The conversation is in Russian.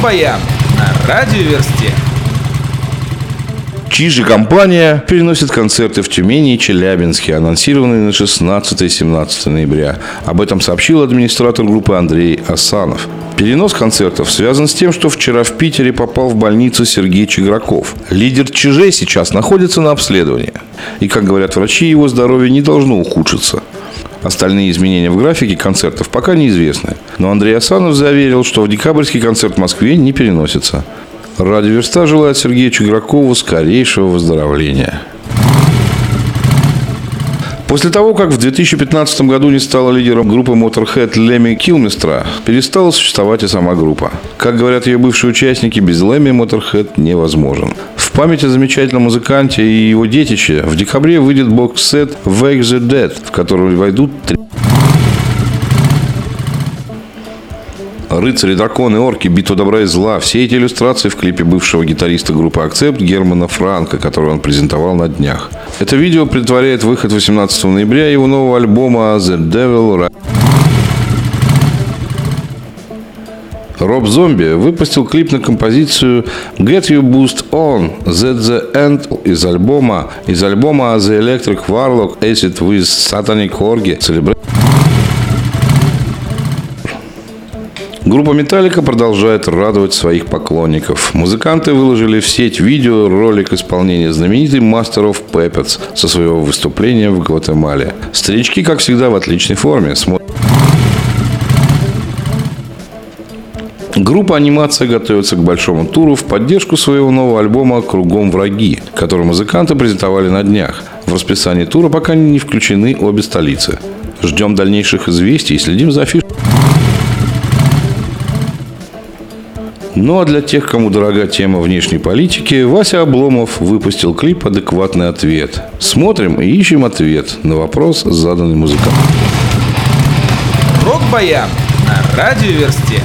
Рок-баян на радиоверсте. Чижи компания переносит концерты в Тюмени и Челябинске, анонсированные на 16-17 ноября. Об этом сообщил администратор группы Андрей Асанов. Перенос концертов связан с тем, что вчера в Питере попал в больницу Сергей Чиграков. Лидер Чижей сейчас находится на обследовании. И, как говорят врачи, его здоровье не должно ухудшиться. Остальные изменения в графике концертов пока неизвестны. Но Андрей Асанов заверил, что декабрьский концерт в Москве не переносится. Радио Верста желает Сергею Чигракову скорейшего выздоровления. После того, как в 2015 году не стала лидером группы Motorhead Леми Килмистра, перестала существовать и сама группа. Как говорят ее бывшие участники, без Леми Motorhead невозможен. В память о замечательном музыканте и его детище в декабре выйдет бокс-сет Wake the Dead, в который войдут три Рыцари, драконы, орки, битва добра и зла. Все эти иллюстрации в клипе бывшего гитариста группы «Акцепт» Германа Франка, который он презентовал на днях. Это видео предваряет выход 18 ноября его нового альбома «The Devil Ri- Роб Зомби выпустил клип на композицию Get You Boost On That The End из альбома из альбома The Electric Warlock Acid with Satanic Orgy Celebration Группа Металлика продолжает радовать своих поклонников. Музыканты выложили в сеть видео ролик исполнения знаменитой Master of Puppets со своего выступления в Гватемале. Старички, как всегда, в отличной форме. Группа «Анимация» готовится к большому туру в поддержку своего нового альбома «Кругом враги», который музыканты презентовали на днях. В расписании тура пока не включены обе столицы. Ждем дальнейших известий и следим за афишей. Ну а для тех, кому дорога тема внешней политики, Вася Обломов выпустил клип «Адекватный ответ». Смотрим и ищем ответ на вопрос, заданный музыкантом. Рок-баян на радиоверсте.